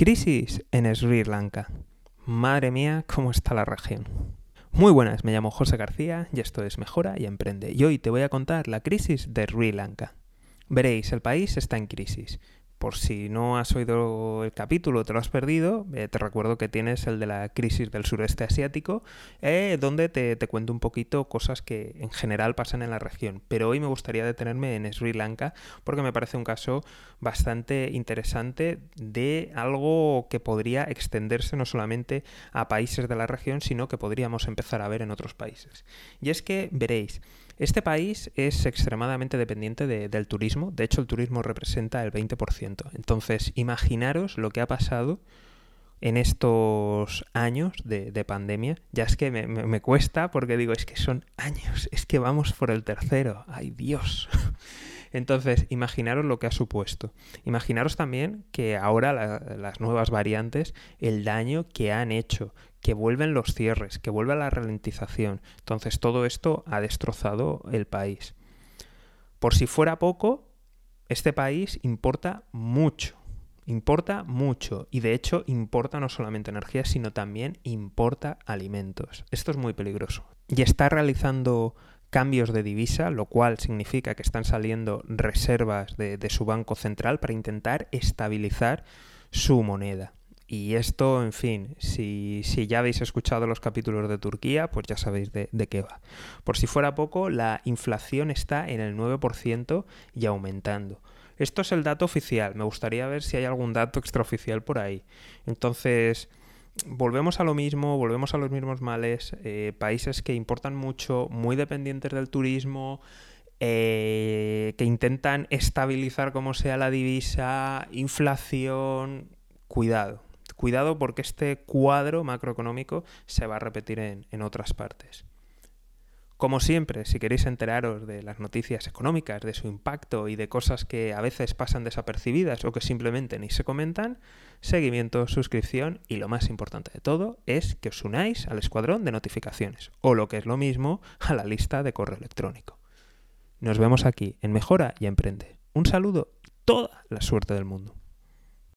Crisis en Sri Lanka. Madre mía, cómo está la región. Muy buenas, me llamo José García y esto es Mejora y Emprende. Y hoy te voy a contar la crisis de Sri Lanka. Veréis, el país está en crisis por si no has oído el capítulo, te lo has perdido, eh, te recuerdo que tienes el de la crisis del sureste asiático, eh, donde te, te, cuento un poquito cosas que en general pasan en la región. Pero hoy me gustaría detenerme en Sri Lanka porque me parece un caso bastante interesante de algo que podría extenderse no solamente a países de la región, sino que podríamos empezar a ver en otros países. Y es que veréis, este país es extremadamente dependiente del turismo, de hecho el turismo representa el 20%. Entonces, imaginaros lo que ha pasado en estos años de, pandemia. Ya es que me, me, cuesta porque digo, es que son años, es que vamos por el tercero, ay Dios. Entonces, imaginaros lo que ha supuesto. Imaginaros también que ahora las nuevas variantes, el daño que han hecho, que vuelven los cierres, que vuelve la ralentización. Entonces, todo esto ha destrozado el país. Por si fuera poco, este país importa mucho. Importa mucho y de hecho importa no solamente energía, sino también importa alimentos. Esto es muy peligroso. Y está realizando cambios de divisa, lo cual significa que están saliendo reservas de, su banco central para intentar estabilizar su moneda. Y esto, en fin, si, ya habéis escuchado los capítulos de Turquía, pues ya sabéis de, de, qué va. Por si fuera poco, la inflación está en el 9% y aumentando. Esto es el dato oficial. Me gustaría ver si hay algún dato extraoficial por ahí. Entonces, volvemos a lo mismo, volvemos a los mismos males, eh, países que importan mucho, muy dependientes del turismo, eh, que intentan estabilizar como sea la divisa, inflación, cuidado, cuidado porque este cuadro macroeconómico se va a repetir en otras partes. Como siempre, si queréis enteraros de las noticias económicas, de su impacto y de cosas que a veces pasan desapercibidas o que simplemente ni se comentan, seguimiento, suscripción y lo más importante de todo es que os unáis al escuadrón de notificaciones o lo que es lo mismo a la lista de correo electrónico. Nos vemos aquí en Mejora y Emprende. Un saludo y toda la suerte del mundo.